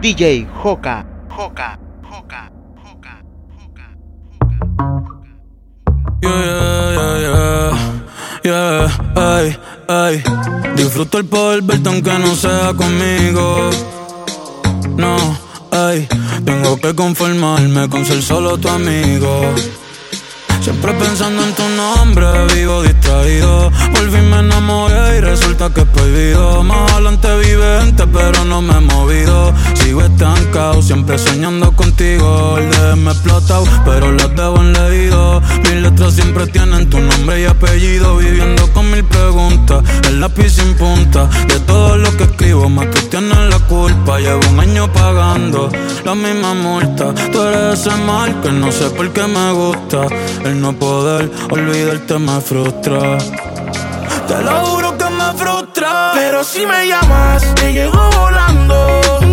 DJ Joca, Joca, Joca, Joca, Joca, Yeah, yeah, yeah, yeah, yeah, ay, ay. Disfruto el poder verte aunque no sea conmigo. No, ay, tengo que conformarme con ser solo tu amigo. Siempre pensando en tu nombre, vivo distraído. Volví, me enamoré y resulta que es prohibido. Más adelante vive gente, pero no me he movido. Sigo estancado, siempre soñando contigo. El de me explotado, pero las debo en leído. Mis letras siempre tienen tu nombre y apellido. Viviendo con mil preguntas, el lápiz sin punta. De todo lo que escribo, más tú tienes la culpa. Llevo un año pagando la misma multa. Tú eres ese mal que no sé por qué me gusta. El no poder olvidarte me frustra. Te lo juro que me frustra. Pero si me llamas, te llego volando.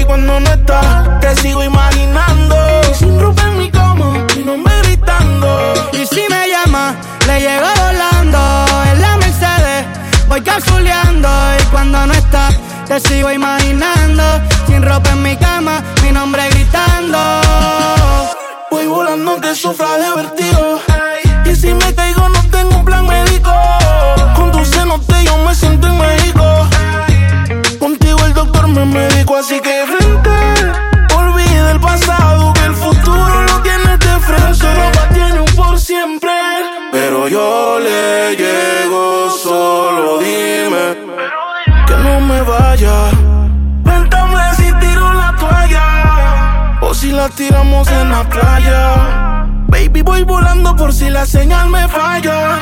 Y cuando no estás, te sigo imaginando. Y sin ropa en mi cama, mi nombre gritando. Y si me llama, le llego volando. En la Mercedes, voy capsuleando. Y cuando no está, te sigo imaginando. Sin ropa en mi cama, mi nombre gritando. Voy volando que sufra de vertigo. Y si me caigo, no tengo un plan médico. Con tu cenote yo me siento en México. Doctor me así que frente. Olvida el pasado, que el futuro lo tienes de frente. Solo tiene un por siempre. Pero yo le llego, solo dime que no me vaya. Cuéntame si tiro la toalla o si la tiramos en la playa. Baby, voy volando por si la señal me falla.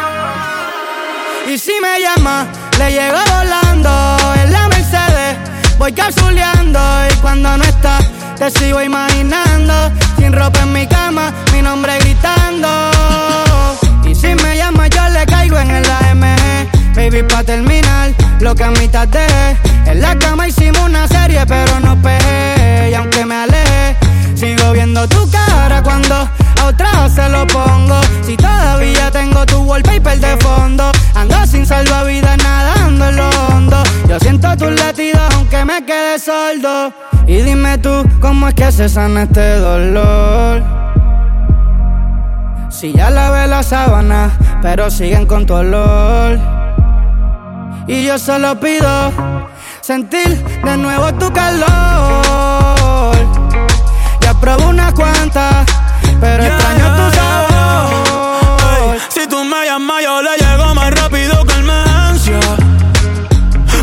Y si me llama, le llego volando. Voy capsuleando y cuando no está, te sigo imaginando. Sin ropa en mi cama, mi nombre gritando. Y si me llama, yo le caigo en el AMG. Baby, pa' terminar, lo que a mitad dejé. En la cama hicimos una serie, pero no pegué. Y aunque me alejé, sigo viendo tu cara cuando otra se lo pongo. Si todavía tengo tu wallpaper de fondo, ando sin salvavidas nadando en lo hondo. Yo siento tus latidos aunque me quede sordo. Y dime tú, ¿cómo es que se sana este dolor? Si ya lavé la sábana, pero siguen con tu olor. Y yo solo pido sentir de nuevo tu calor. Ya probé unas cuantas, pero extraño tu sabor. Ey, si tú me llamas, yo le llego más rápido que emergencia.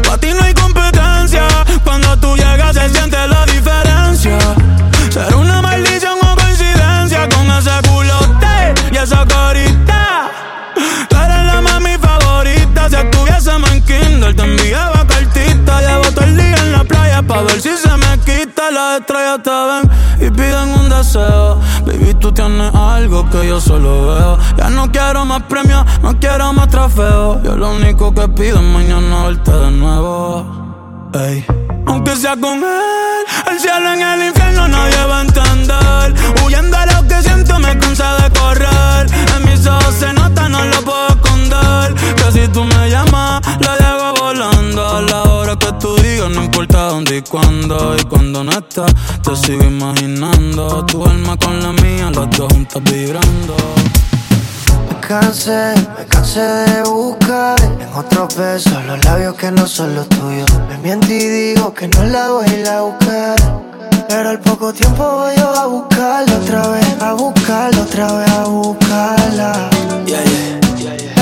Pa' ti no hay competencia. Cuando tú llegas, se siente la diferencia. Será una maldición o coincidencia con ese culote y esa carita. Tú eres la mami favorita. Si estuviésemos en Kindle, te enviaba cartita. Llevo todo el día en la playa pa' ver si se me quita. Las estrellas te ven y piden un deseo. Baby, tú tienes algo que yo solo veo. Ya no quiero más premios, no quiero más trofeos. Yo lo único que pido es mañana verte de nuevo. Ey. Aunque sea con él, el cielo en el infierno nadie va a entender. Huyendo a lo que siento me cansa de correr. En mis ojos se nota, no lo puedo esconder. Que si tú me llamas, la llevo volando. A la que tú digas, no importa dónde y cuándo. Y cuando no estás, te sigo imaginando. Tu alma con la mía, las dos juntas vibrando. Me cansé, me cansé de buscar en otros besos los labios que no son los tuyos. Me miento y digo que no la voy a ir a buscar. Pero al poco tiempo voy yo a buscarla otra vez, a buscarla otra vez, a buscarla.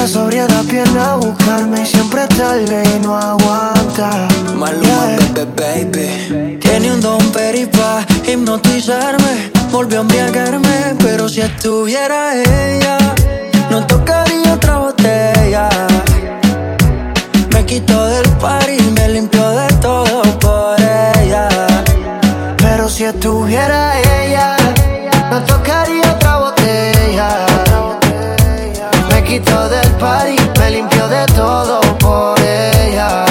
La sobriedad viene a buscarme y siempre tarde y no aguanta. Maluma, baby, baby. Tiene un don peripa, hipnotizarme. Volvió a embriagarme, pero si estuviera ella, no tocaría otra botella. Me quitó del party, me limpió de todo por ella. Pero si estuviera me limpió de todo por ella.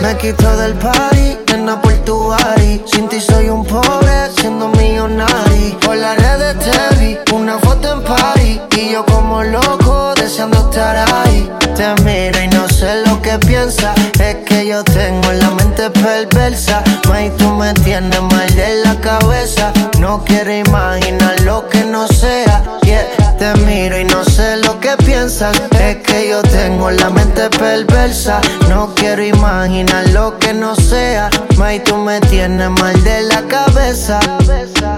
Me quitó del party, nena por tu body. Sin ti soy un pobre, siendo millonario. Por las redes te vi, una foto en party. Y yo como loco, deseando estar ahí. Te miro y no sé lo que piensas. Es que yo tengo la mente perversa. May, tú me tienes mal de la cabeza. No quiero imaginar lo que no sea. Te miro y no sé piensan es que yo tengo la mente perversa. No quiero imaginar lo que no sea. May, tú me tienes mal de la cabeza.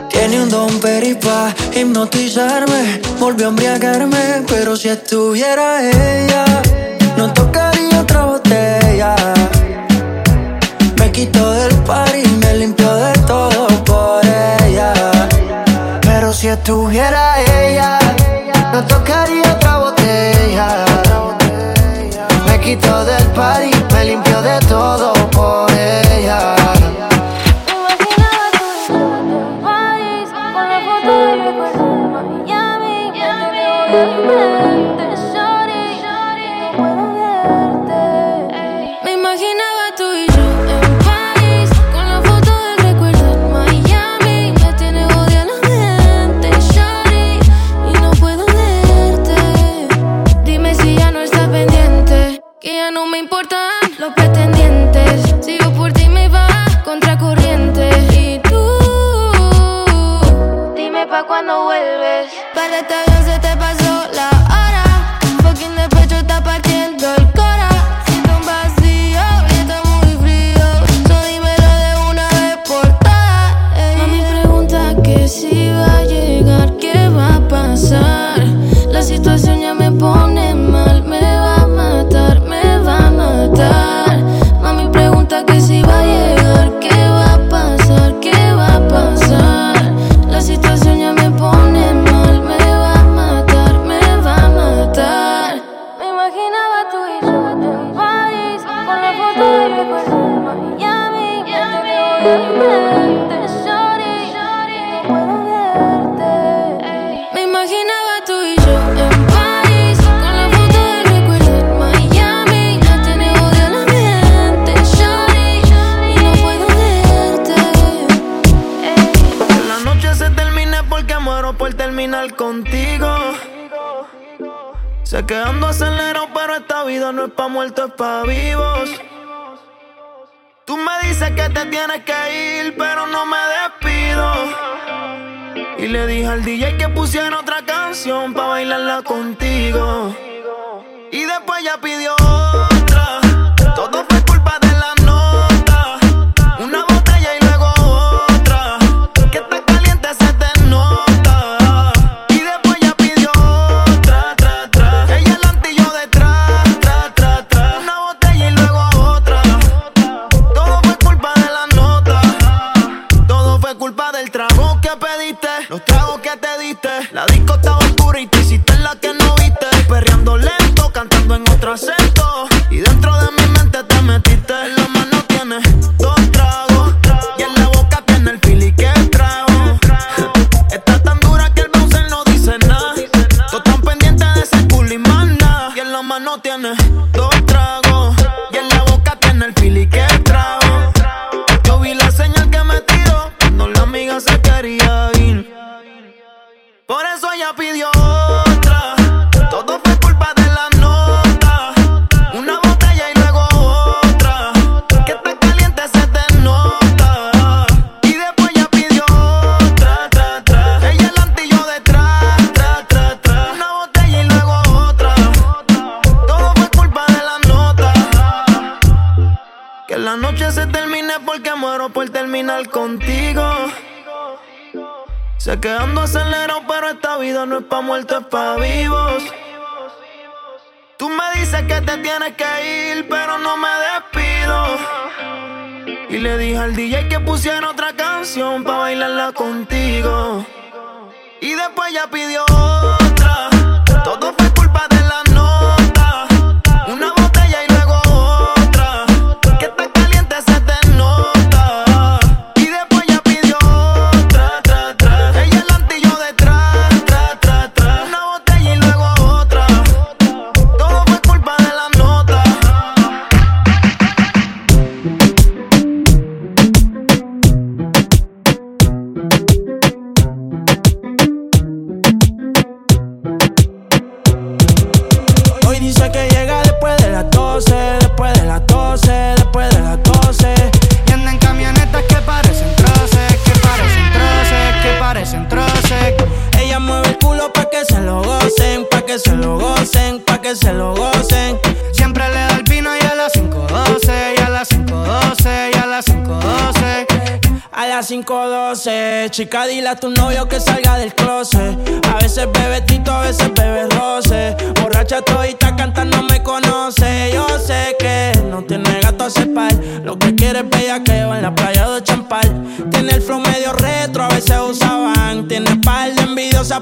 Tiene un don peripa, hipnotizarme. Volvió a embriagarme, pero si estuviera ella, no tocaría otra botella. Me quitó del par y me limpió de todo por ella. Pero si estuviera ella, no tocaría quitó del party, me limpió de todo.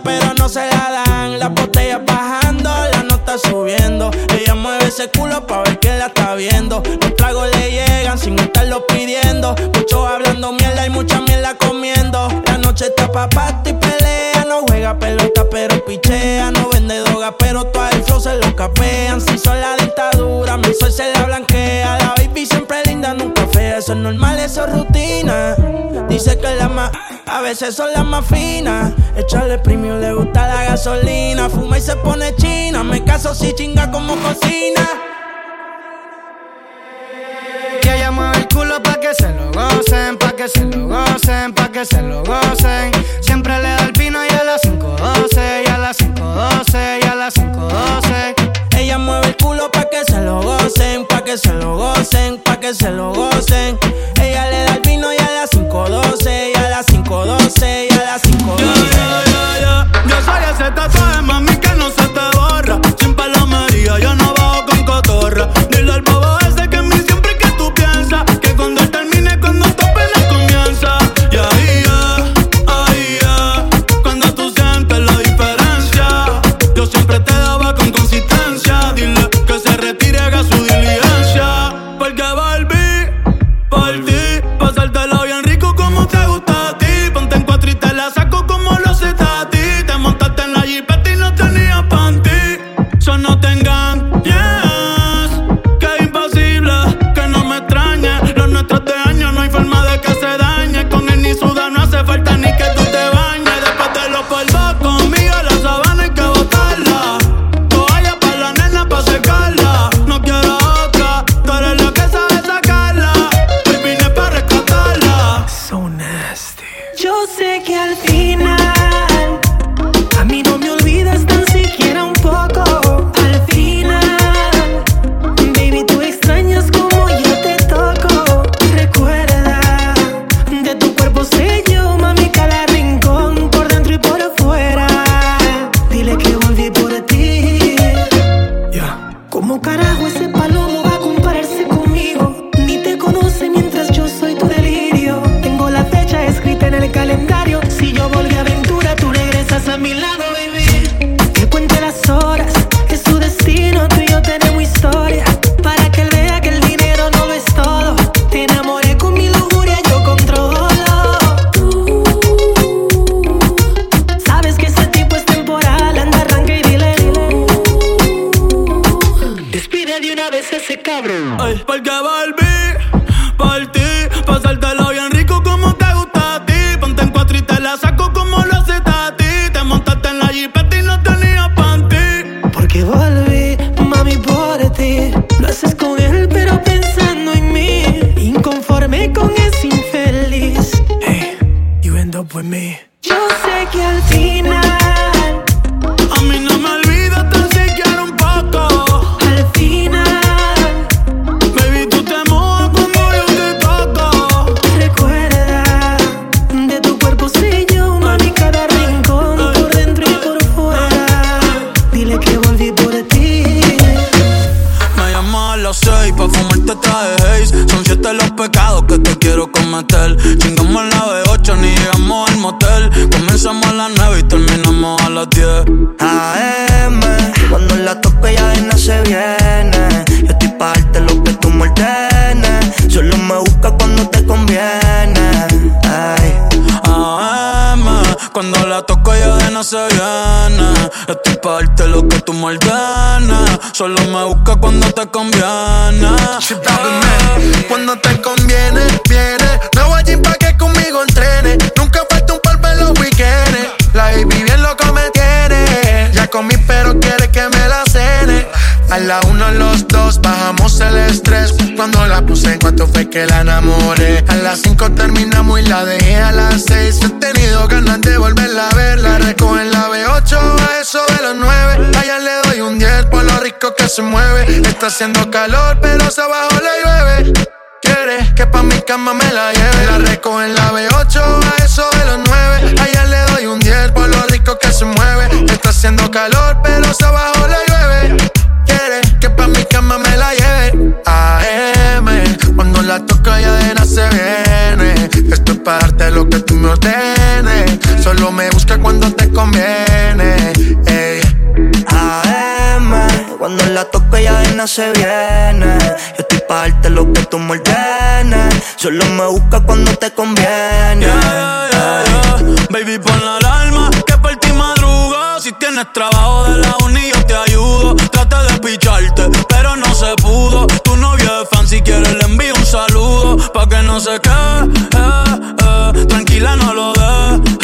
Pero no se la dan. Las botellas bajando, la nota subiendo. Ella mueve ese culo pa' ver que la está viendo. Los tragos le llegan sin estarlo pidiendo. Muchos hablando mierda y mucha mierda comiendo. La noche está pa' party y pelea. No juega pelota, pero pichea. No vende droga, pero todo el flow se lo capean. Si son la dictadura, mi sol se la blanquea. Eso es normal, eso es rutina. Dice que la más, a veces son las más finas. Echarle premium, le gusta la gasolina. Fuma y se pone china. Me caso si chinga como cocina. Y ella mueve el culo pa' que se lo gocen, pa' que se lo gocen, pa' que se lo gocen. Siempre le da el vino y a las 5.12, y a las 5.12, y a las 5.12. Mueve el culo pa' que se lo gocen, pa' que se lo gocen, pa' que se lo gocen. Ella le da el vino y a las 5.12, y a las 5.12, y a las 5.12. Ya, ya, ya. Yo soy ese Solo me busca cuando te conviene Cuando te conviene, viene. No voy allí pa' que conmigo entrene. Nunca falta un par en los weekends. La baby bien loco me tiene. Ya comí, pero quiere que me la cene. A la uno los dos bajamos el estrés. Cuando la puse en cuanto fue que la enamoré. A las cinco terminamos y la dejé a las seis. He tenido ganas de volverla a ver. La recojo en la B8 a eso de los nueve. Allá le doy un 10 por lo rico que se mueve. Está haciendo calor, pero se abajo le llueve. Quiere que pa' mi cama me la lleve. La recojo en la B8 a eso de los 9. Allá le doy un 10 por lo rico que se mueve. Está haciendo calor, pero se abajo le llueve. Quiere que pa' mi cama me la lleve. AM, cuando la toca ya de nada se viene. Esto es para darte lo que tú me ordenes. Solo me busca cuando te conviene. Nada se viene. Yo estoy pa' darte lo que tú me ordenes. Solo me busca cuando te conviene. Yeah, yeah, yeah. Baby, pon la alarma que por ti madruga. Si tienes trabajo de la uni, yo te ayudo. Trata de picharte, pero no se pudo. Tu novio es fan, si quieres le envío un saludo. Pa' que no se quede, eh, eh. tranquila, no lo dejes.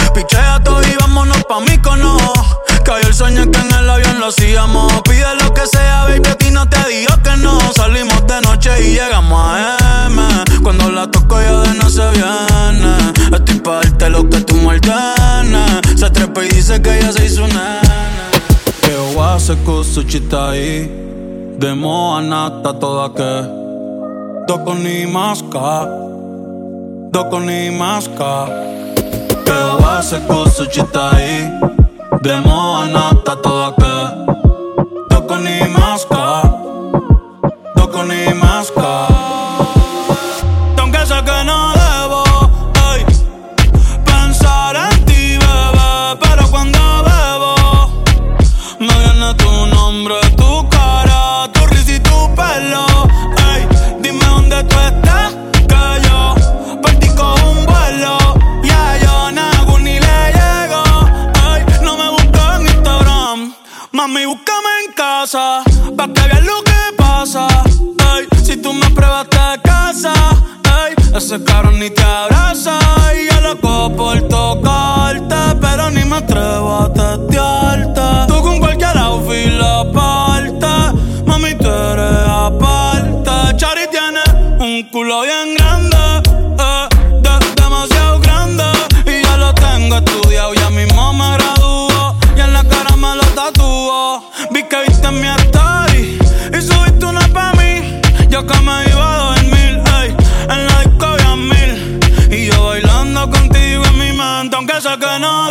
Pichea todo y vámonos pa' mí cono. Cayó el sueño que en el avión lo hacíamos. Pide lo que sea, baby, a ti no te digo que no. Salimos de noche y llegamos a M. Cuando la toco ya de no se viene. Estoy pa' darte lo que tú me. Se trepa y dice que ya se hizo nena. Que wase kusuchitai Demo anata toda que Doko ni maska Doko ni maska Que wase kusuchitai Demo anata toda que Doko ni maska Doko ni maska pa' que veas lo que pasa. Si tú me pruebas te casa, ey, ese cabrón ni te abraza. Y yo loco por tocarte, pero ni me atrevo a testearte. Tú con cualquier outfit la parte, mami, tú eres aparte. Chari tiene un culo bien grande, que me iba a dormir, ey, en la disco había mil. Y yo bailando contigo en mi mente, aunque sé que no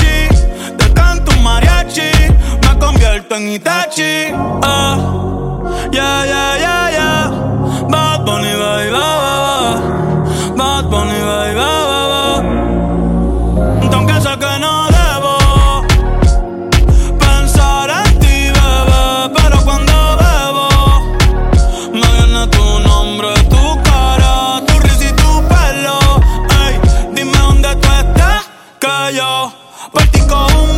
convierto en Itachi ah. Yeah, yeah, yeah, yeah Bad Bunny, ba, ba, ba. Bad Bunny, baby, ba, ba, ba. Aunque sé que no debo Pensar en ti, bebé Pero cuando bebo Me viene tu nombre, tu cara Tu risa y tu pelo Ey, dime dónde tú estás Que yo por ti cojo un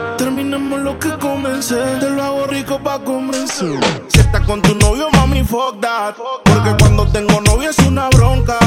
terminemos lo que comencé. Te lo hago rico pa' convencer. Si estás con tu novio, mami, fuck that. Porque cuando tengo novio es una bronca.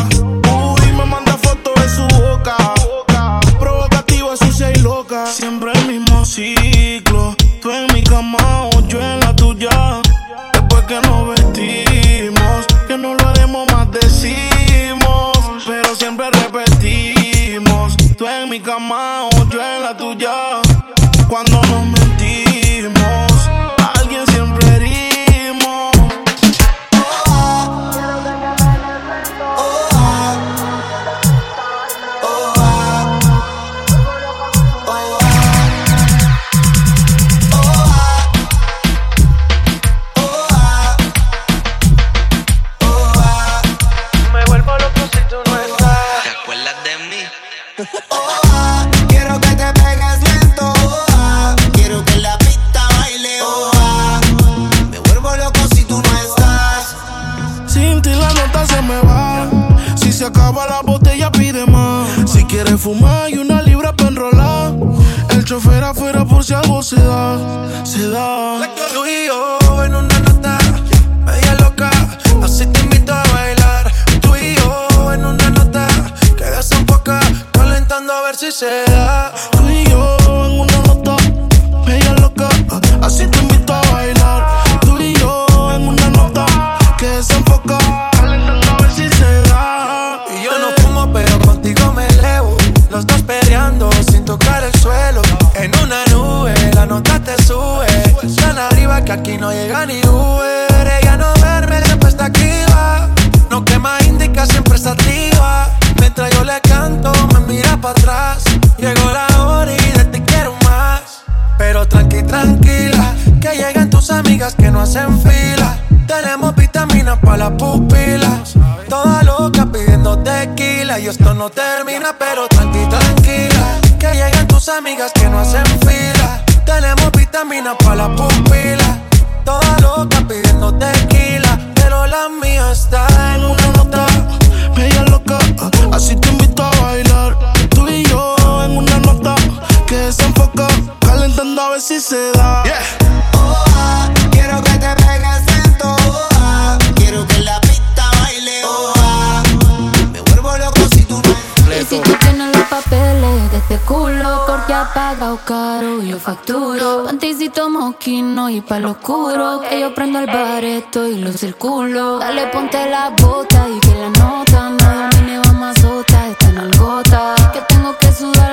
ha pagado caro, yo facturo. Panticito moquino y pa'l oscuro. Que yo prendo el bareto y lo circulo. Dale, ponte la bota y que la nota. No domine, vamos a sota, esta nalgota. Que tengo que sudar.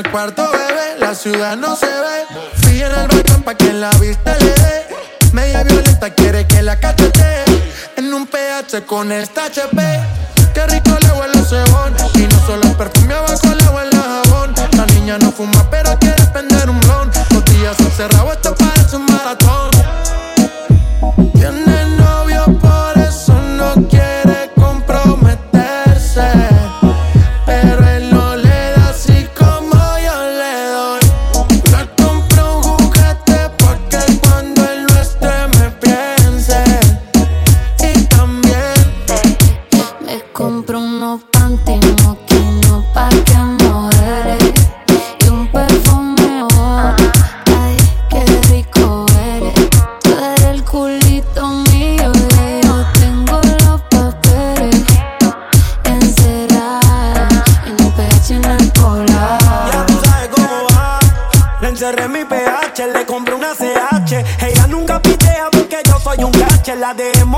el cuarto, bebé, la ciudad no se ve. Fui en el balcón pa' que la vista le dé. Media violenta quiere que la cachete. En un PH con esta HP. Qué rico le huele el cebón. Y no solo el perfume abajo le huele el jabón. La niña no fuma, pero quiere prender un blon. Los días encerrados, esto parece un maratón. Le compré una CH. Ella nunca pitea porque yo soy un cache. La dejemos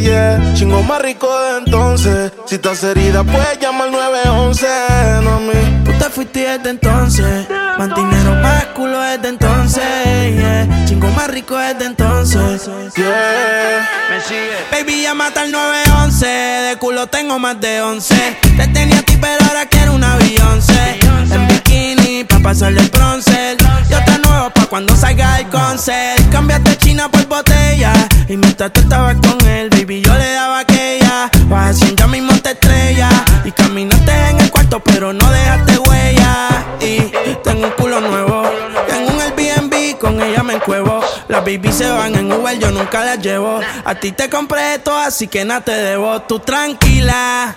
yeah. Chingo más rico de entonces. Si estás herida, puedes llamar al 911, no a mí. Tú te fuiste desde entonces, más dinero, más culo desde entonces, yeah. Chingo más rico desde entonces, Yeah. Me sigue. Baby, llámate al 911, de culo tengo más de 11. Te tenía a ti, pero ahora quiero una Beyoncé. En bikini, pa' pasarle el bronce. Yo te nuevo pa' cuando salga el concert. Cambiaste China por botella. Y mientras tú estabas con él, baby, yo le daba aquella. Vas haciendo ya mismo te estrella. Y caminaste en el cuarto, pero no dejaste huella. Y tengo un culo nuevo. Tengo un Airbnb, con ella me encuevo. Las baby se van en Uber, yo nunca las llevo. A ti te compré esto, así que nada te debo. Tú tranquila.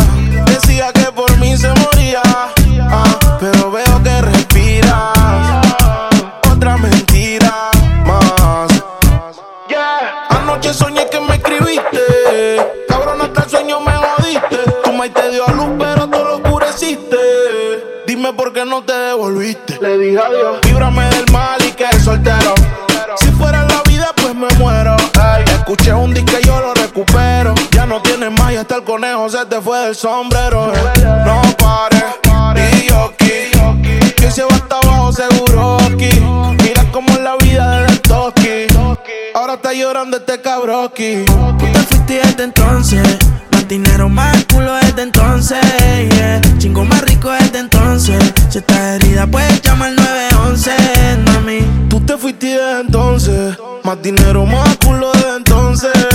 Decía que por mí se moría. ah, pero veo que respiras. Otra mentira más. Yeah. Anoche soñé que me escribiste. Cabrón, hasta el sueño me jodiste. Tu maíz te dio a luz, pero tú lo oscureciste. Dime por qué no te devolviste. Le dije adiós. Líbrame del mal y que soltero. Si fuera la vida, pues me muero. Ey, escuché un disco y yo lo recupero. Hasta el conejo se te fue del sombrero. No pares, y yo. Que se va hasta abajo seguro aquí. Mira cómo es la vida de Toki. Ahora está llorando este cabroki. Tú te fuiste desde entonces. Más dinero, más culo desde entonces. Yeah. Chingo más rico desde entonces. Si estás herida, puedes llamar al 911, mami. Tú te fuiste desde entonces. Más dinero, más culo desde entonces.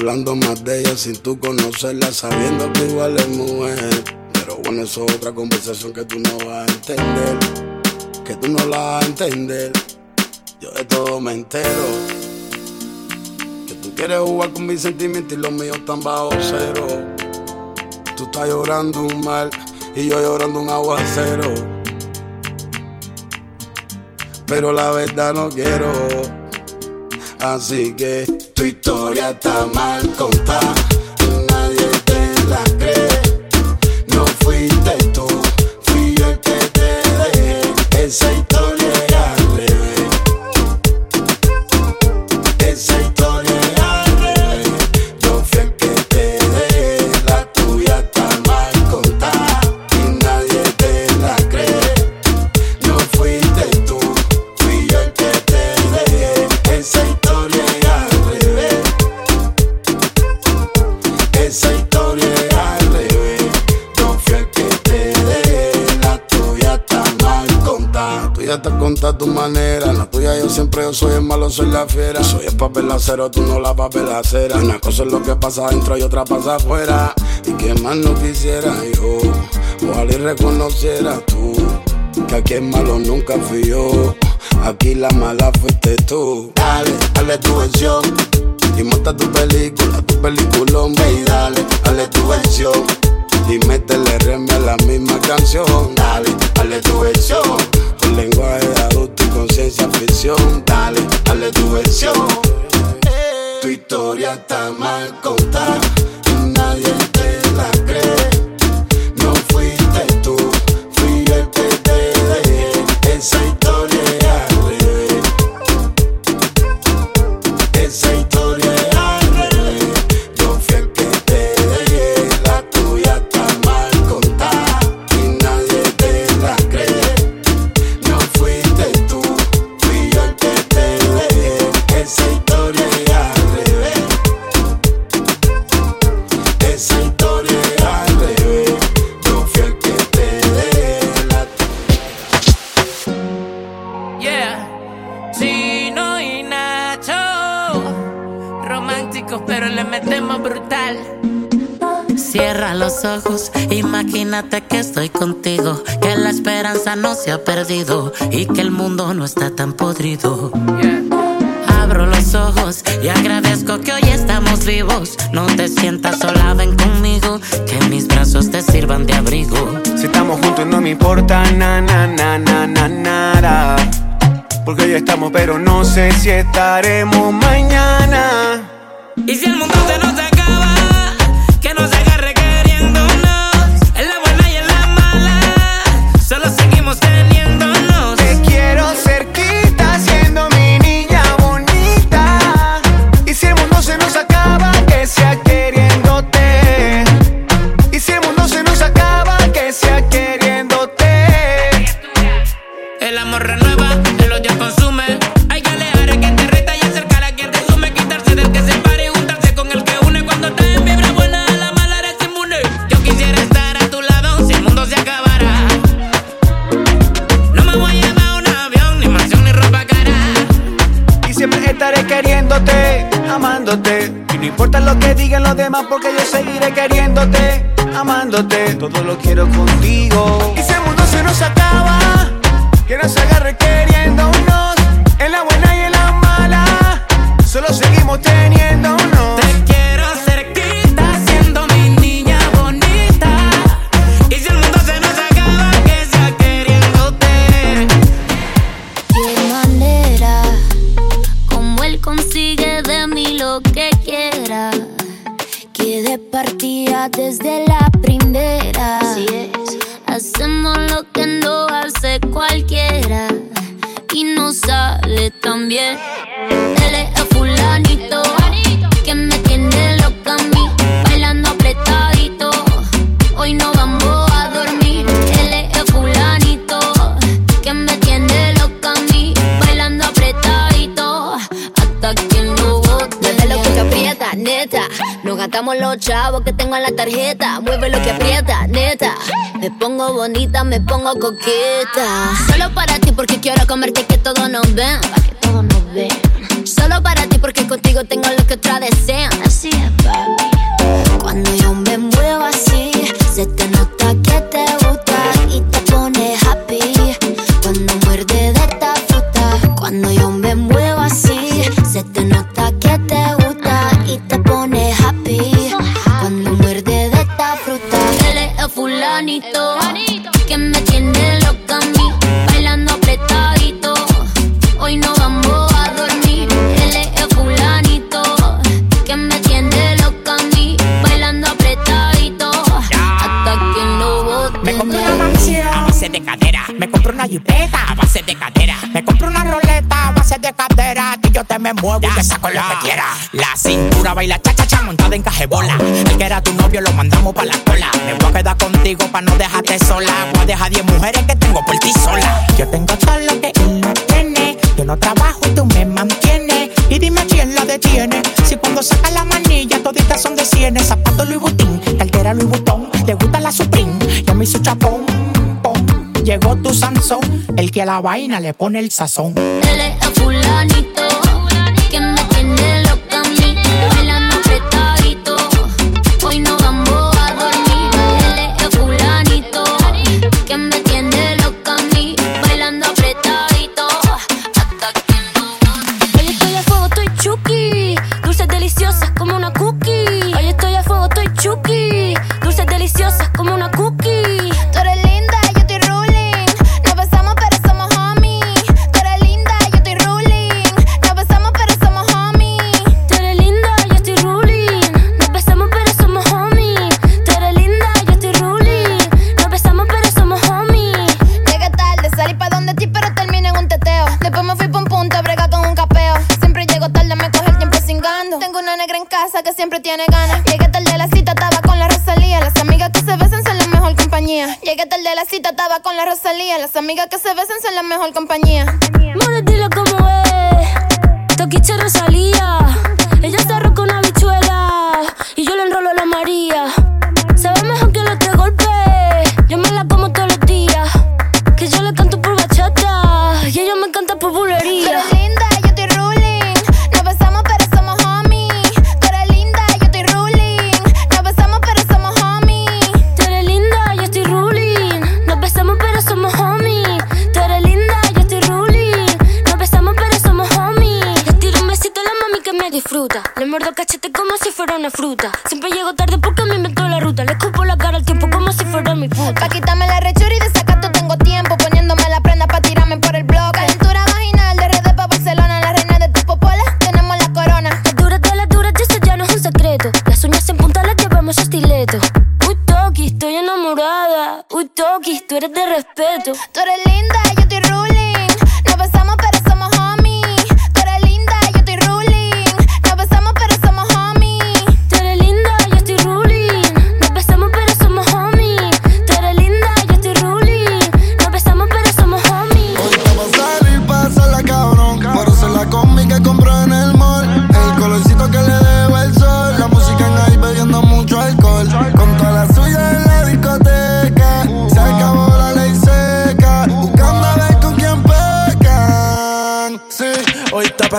hablando más de ella sin tú conocerla, sabiendo que igual es mujer. Pero bueno, eso es otra conversación que tú no vas a entender, que tú no la vas a entender. Yo de todo me entero. Que tú quieres jugar con mis sentimientos y los míos están bajo cero. Tú estás llorando un mal y yo llorando un aguacero. Pero la verdad no quiero, así que tu historia está mal contada. contar tu manera. La tuya yo siempre yo soy el malo, soy la fiera. Soy el papel acero, tú no la papel acera. Una cosa es lo que pasa adentro y otra pasa afuera. Y que más no quisiera yo, ojalá y reconociera tú. Que aquí el malo nunca fui yo, aquí la mala fuiste tú. Dale, dale tu versión. Y monta tu película, tu peliculón, ve y dale, dale tu versión y métele reme a la misma canción. Dale, dale tu versión. Con lenguaje de adulto y conciencia ficción. Dale, dale tu versión. Tu historia está mal contada nadie te la cree. No fuiste tú, fui el que te dejé esa historia. se ha perdido y que el mundo no está tan podrido. Yeah. Abro los ojos y agradezco que hoy estamos vivos. No te sientas sola, ven conmigo, que mis brazos te sirvan de abrigo. Si estamos juntos no me importa na na na na na nada. Porque hoy estamos, pero no sé si estaremos mañana. Y si el mundo se nos porque yo seguiré queriéndote, amándote. Todo lo quiero contigo. Y si el mundo se nos acaba, que nos agarre coqueta. Solo para ti porque quiero comerte que todo nos ven. El que era tu novio lo mandamos pa' la cola. Me voy a quedar contigo pa' no dejarte sola. Voy a dejar 10 mujeres que tengo por ti sola. Yo tengo todo lo que él no tiene. Yo no trabajo y tú me mantienes. Y dime quién la detiene. Si cuando saca la manilla toditas son de cienes. Zapato Louis Vuitton, cartera Louis Vuitton. Le gusta la Supreme, ya me hizo chapón. Pom. Llegó tu Sansón, el que a la vaina le pone el sazón. Él es fulanito. like I said. Pa' quitarme la rechura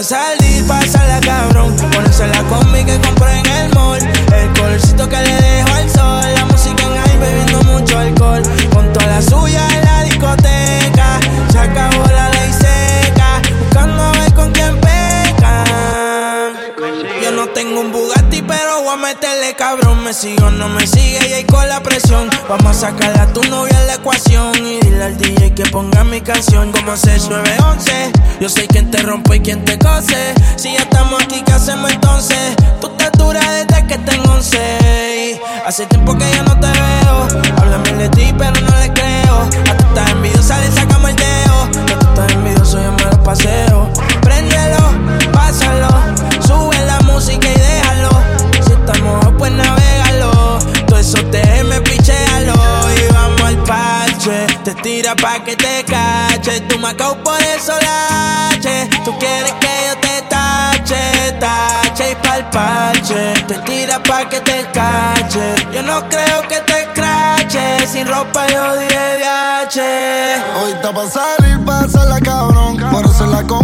Hoy ponga mi canción como 6911. Yo soy quien te rompe y quien te cose. Si ya estamos aquí, ¿qué hacemos entonces? Tú te duras desde que tengo 11. Hace tiempo que ya no te veo. Háblame de ti, pero no le creo. A tú estás envidiosa, le sacamos el dedo. A tú estás envidioso, yo me lo paseo. Préndelo, pásalo. Sube la música y déjalo. Si estamos pues navégalo. Todo eso te tira pa' que te cache. Tú me por eso lache. Tú quieres que yo te tache, tache y pa'l parche. Te tira pa' que te cache. Yo no creo que te crache. Sin ropa yo viaje. Hoy está pa' salir, pásala cabrón. Por eso la combi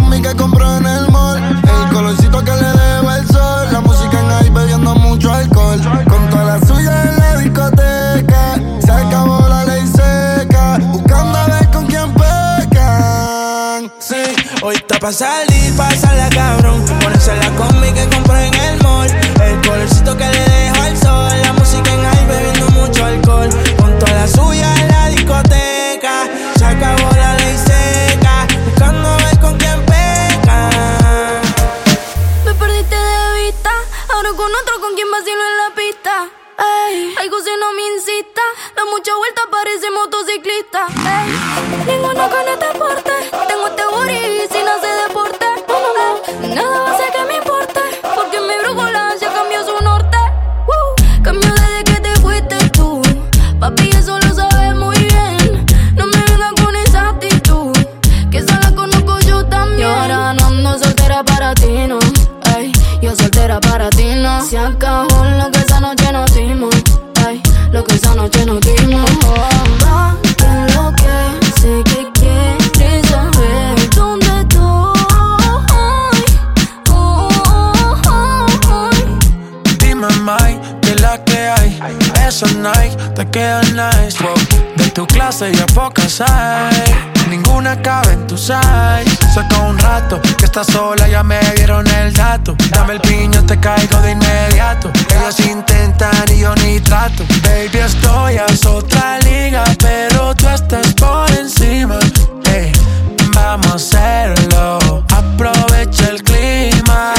pa' salir, pásala cabrón. Ponerse la combi que compré en el mall. El colorcito que le dejo al sol. La música en ahí bebiendo mucho alcohol. Con toda la suya en la discoteca. Se acabó la ley seca. Buscando ver con quién peca. Me perdiste de vista. Ahora con otro con quien vacilo en la pista. Ey, algo si no me incita. Da mucha vuelta, parece motociclista. Ey, ninguno con este porte. Size. Saca un rato que estás sola, ya me dieron el dato. Dame el piño, te caigo de inmediato. Ellos intentan y yo ni trato. Baby, estoy a otra liga, pero tú estás por encima. Ey, vamos a hacerlo. Aprovecha el clima.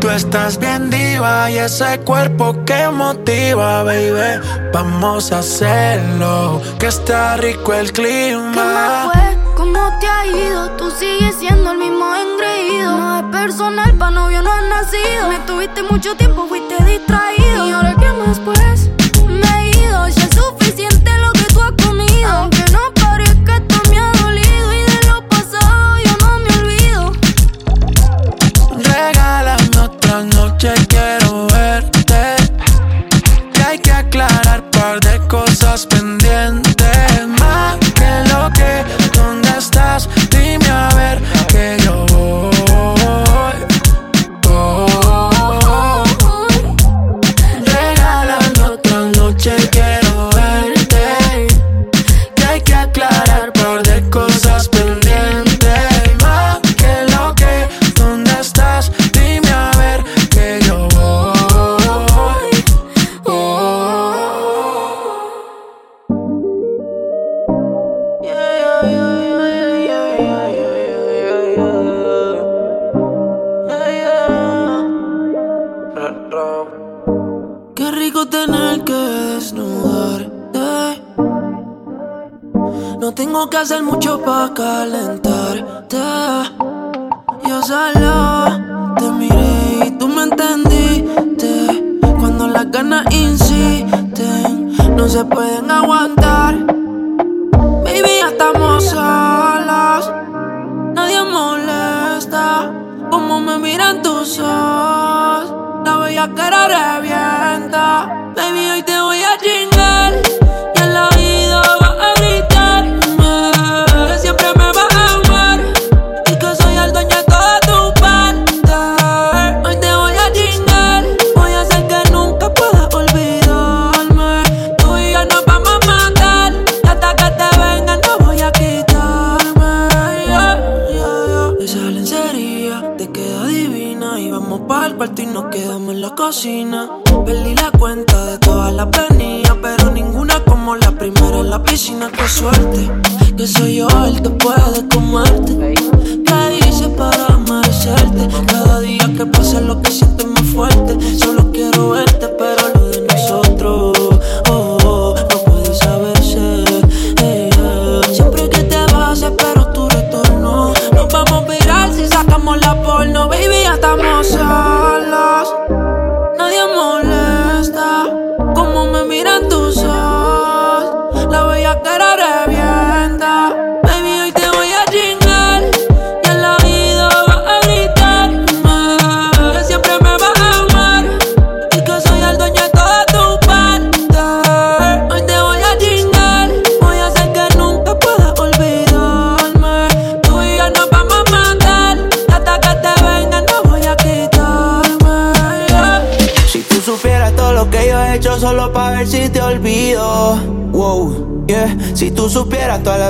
Tú estás bien diva y ese cuerpo que motiva, baby. Vamos a hacerlo, que está rico el ¿Qué más clima. ¿Cómo te ha ido? Tú sigues siendo el mismo engreído. No es personal, pa' novio no has nacido. Me tuviste mucho tiempo, fuiste distraído. ¿Y ahora qué más pues? Me he ido, ya es suficiente lo que tú has comido. Aunque no parezca, esto me ha dolido. Y de lo pasado yo no me olvido. Regálame otra noche, quiero verte. Que hay que aclarar par de cosas pendientes. Hacer mucho para calentarte. Yo solo te miré y tú me entendiste. Cuando las ganas insisten, no se pueden aguantar. Baby, ya estamos solas. Nadie molesta. Como me miran tus ojos. La bella cara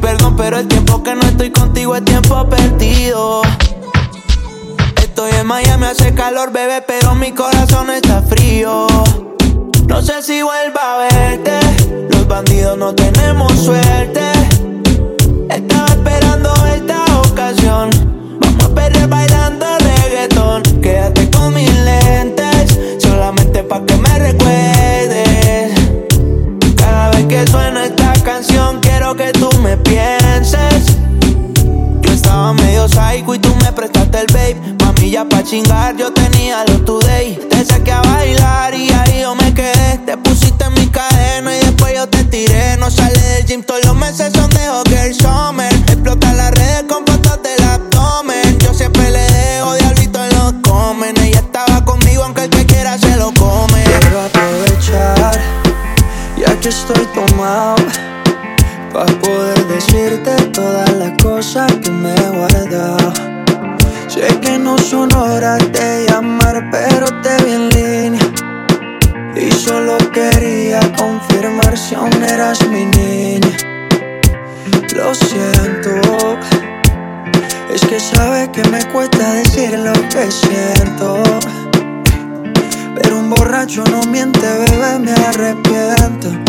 Perdón, pero el tiempo que no estoy contigo es tiempo perdido. Estoy en Miami, hace calor, bebé, pero mi corazón está frío. No sé si vuelva a verte. Los bandidos no tenemos suerte. Estaba esperando esta ocasión. Vamos a perder bailando reggaetón. Quédate con mis lentes, solamente pa' que me recuerdes. Cada vez que suena esta canción, quiero que tú me pienses. Yo estaba medio psycho y tú me prestaste el babe. Mami, ya pa' chingar, yo tenía lo today. Te saqué a bailar y ahí yo me quedé. Te pusiste en mi cadena y después yo te tiré. No sale del gym, todos los meses son de Hogger Summer. Explota las redes con fotos del abdomen. Yo siempre le dejo diablito en los comen. Ella estaba conmigo, aunque el que quiera se lo come. Quiero aprovechar, ya que estoy tomado. Para poder decirte todas las cosas que me he guardado. Sé que no son horas de llamar, pero te vi en línea. Y solo quería confirmar si aún eras mi niña. Lo siento, es que sabe que me cuesta decir lo que siento. Pero un borracho no miente, bebé, me arrepiento.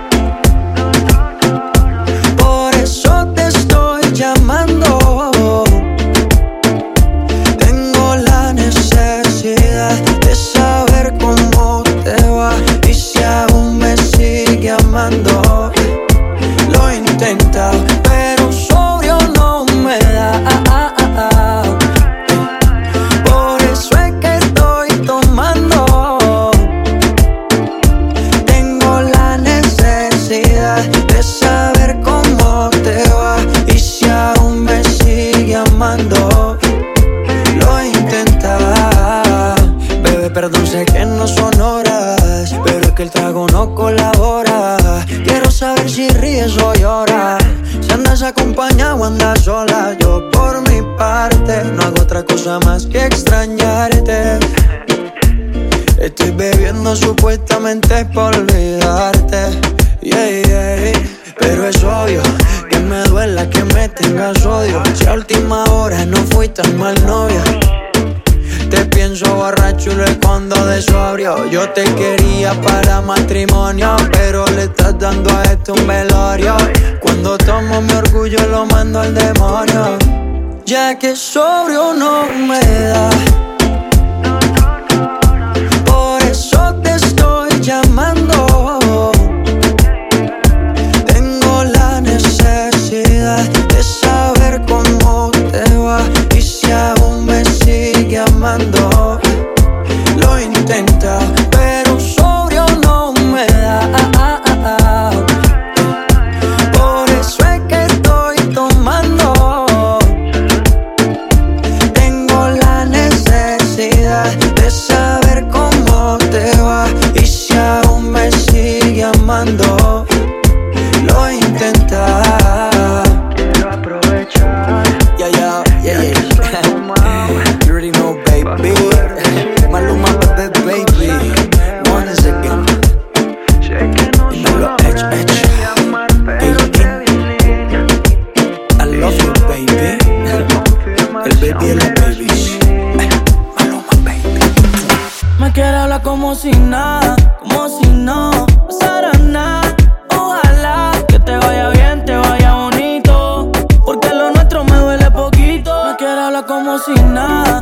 Como si nada, como si no pasara nada. Ojalá que te vaya bien, te vaya bonito. Porque lo nuestro me duele poquito. No quiero hablar como si nada.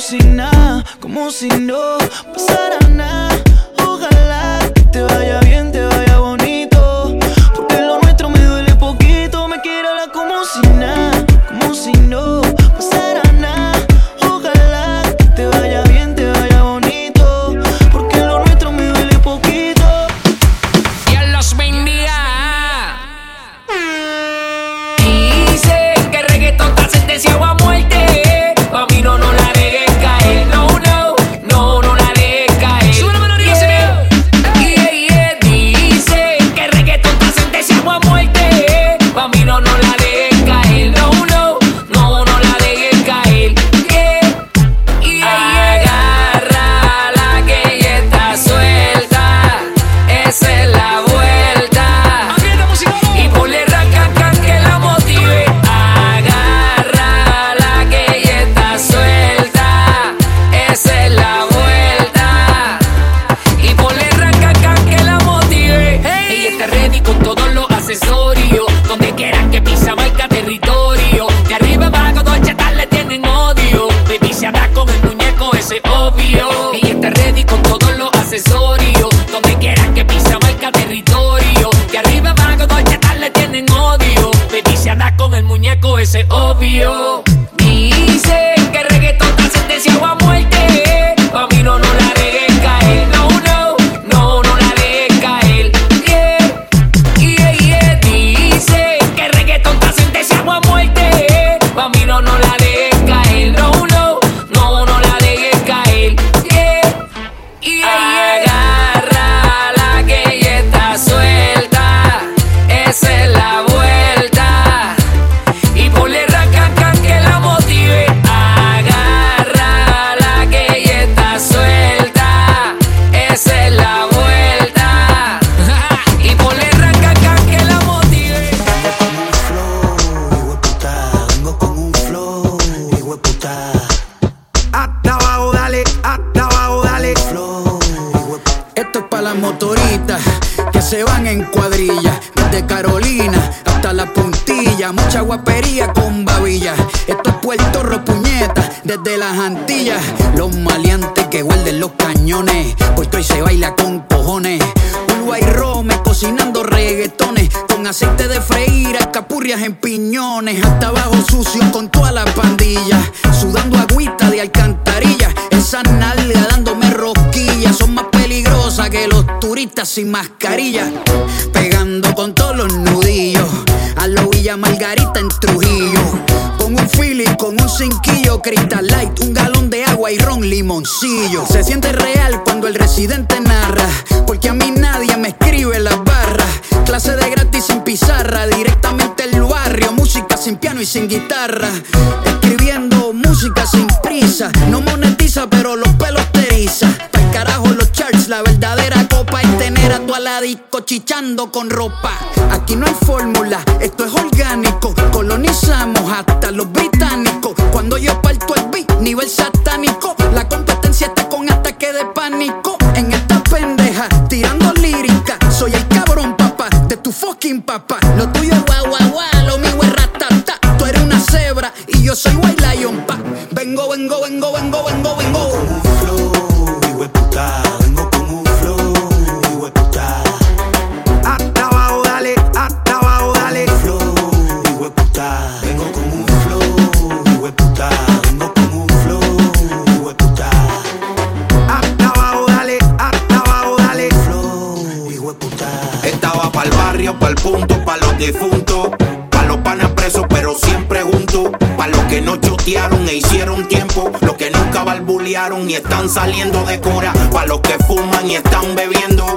si nada, como si no pasara nada. Desde las Antillas. Los maleantes que guarden los cañones. Puesto y se baila con cojones. Uruguay y Rome cocinando reggaetones. Con aceite de freír, escapurrias en piñones. Hasta abajo sucio con toda la pandilla. Sudando agüita de alcantarilla. Esa nalga dándome rosquillas. Son más peligrosas que los turistas sin mascarilla. Narra, porque a mí nadie me escribe las barras. Clase de gratis sin pizarra, directamente el barrio, música sin piano y sin guitarra. Escribiendo música sin prisa, no monetiza, pero los pelos te eriza. Pa'l carajo los charts, la verdadera copa es tener a tu aladico chichando con ropa. Aquí no hay fórmula, Vengo con un flow, hueputa. Vengo con un flow, hueputa. Hasta abajo, dale, hasta abajo, dale. Flow, Estaba pa'l barrio, pa'l punto, pa' los difuntos. Pa' los panas presos, pero siempre juntos. Pa' los que no chotearon e hicieron tiempo. Los que nunca balbulearon y están saliendo de cura. Pa' los que fuman y están bebiendo.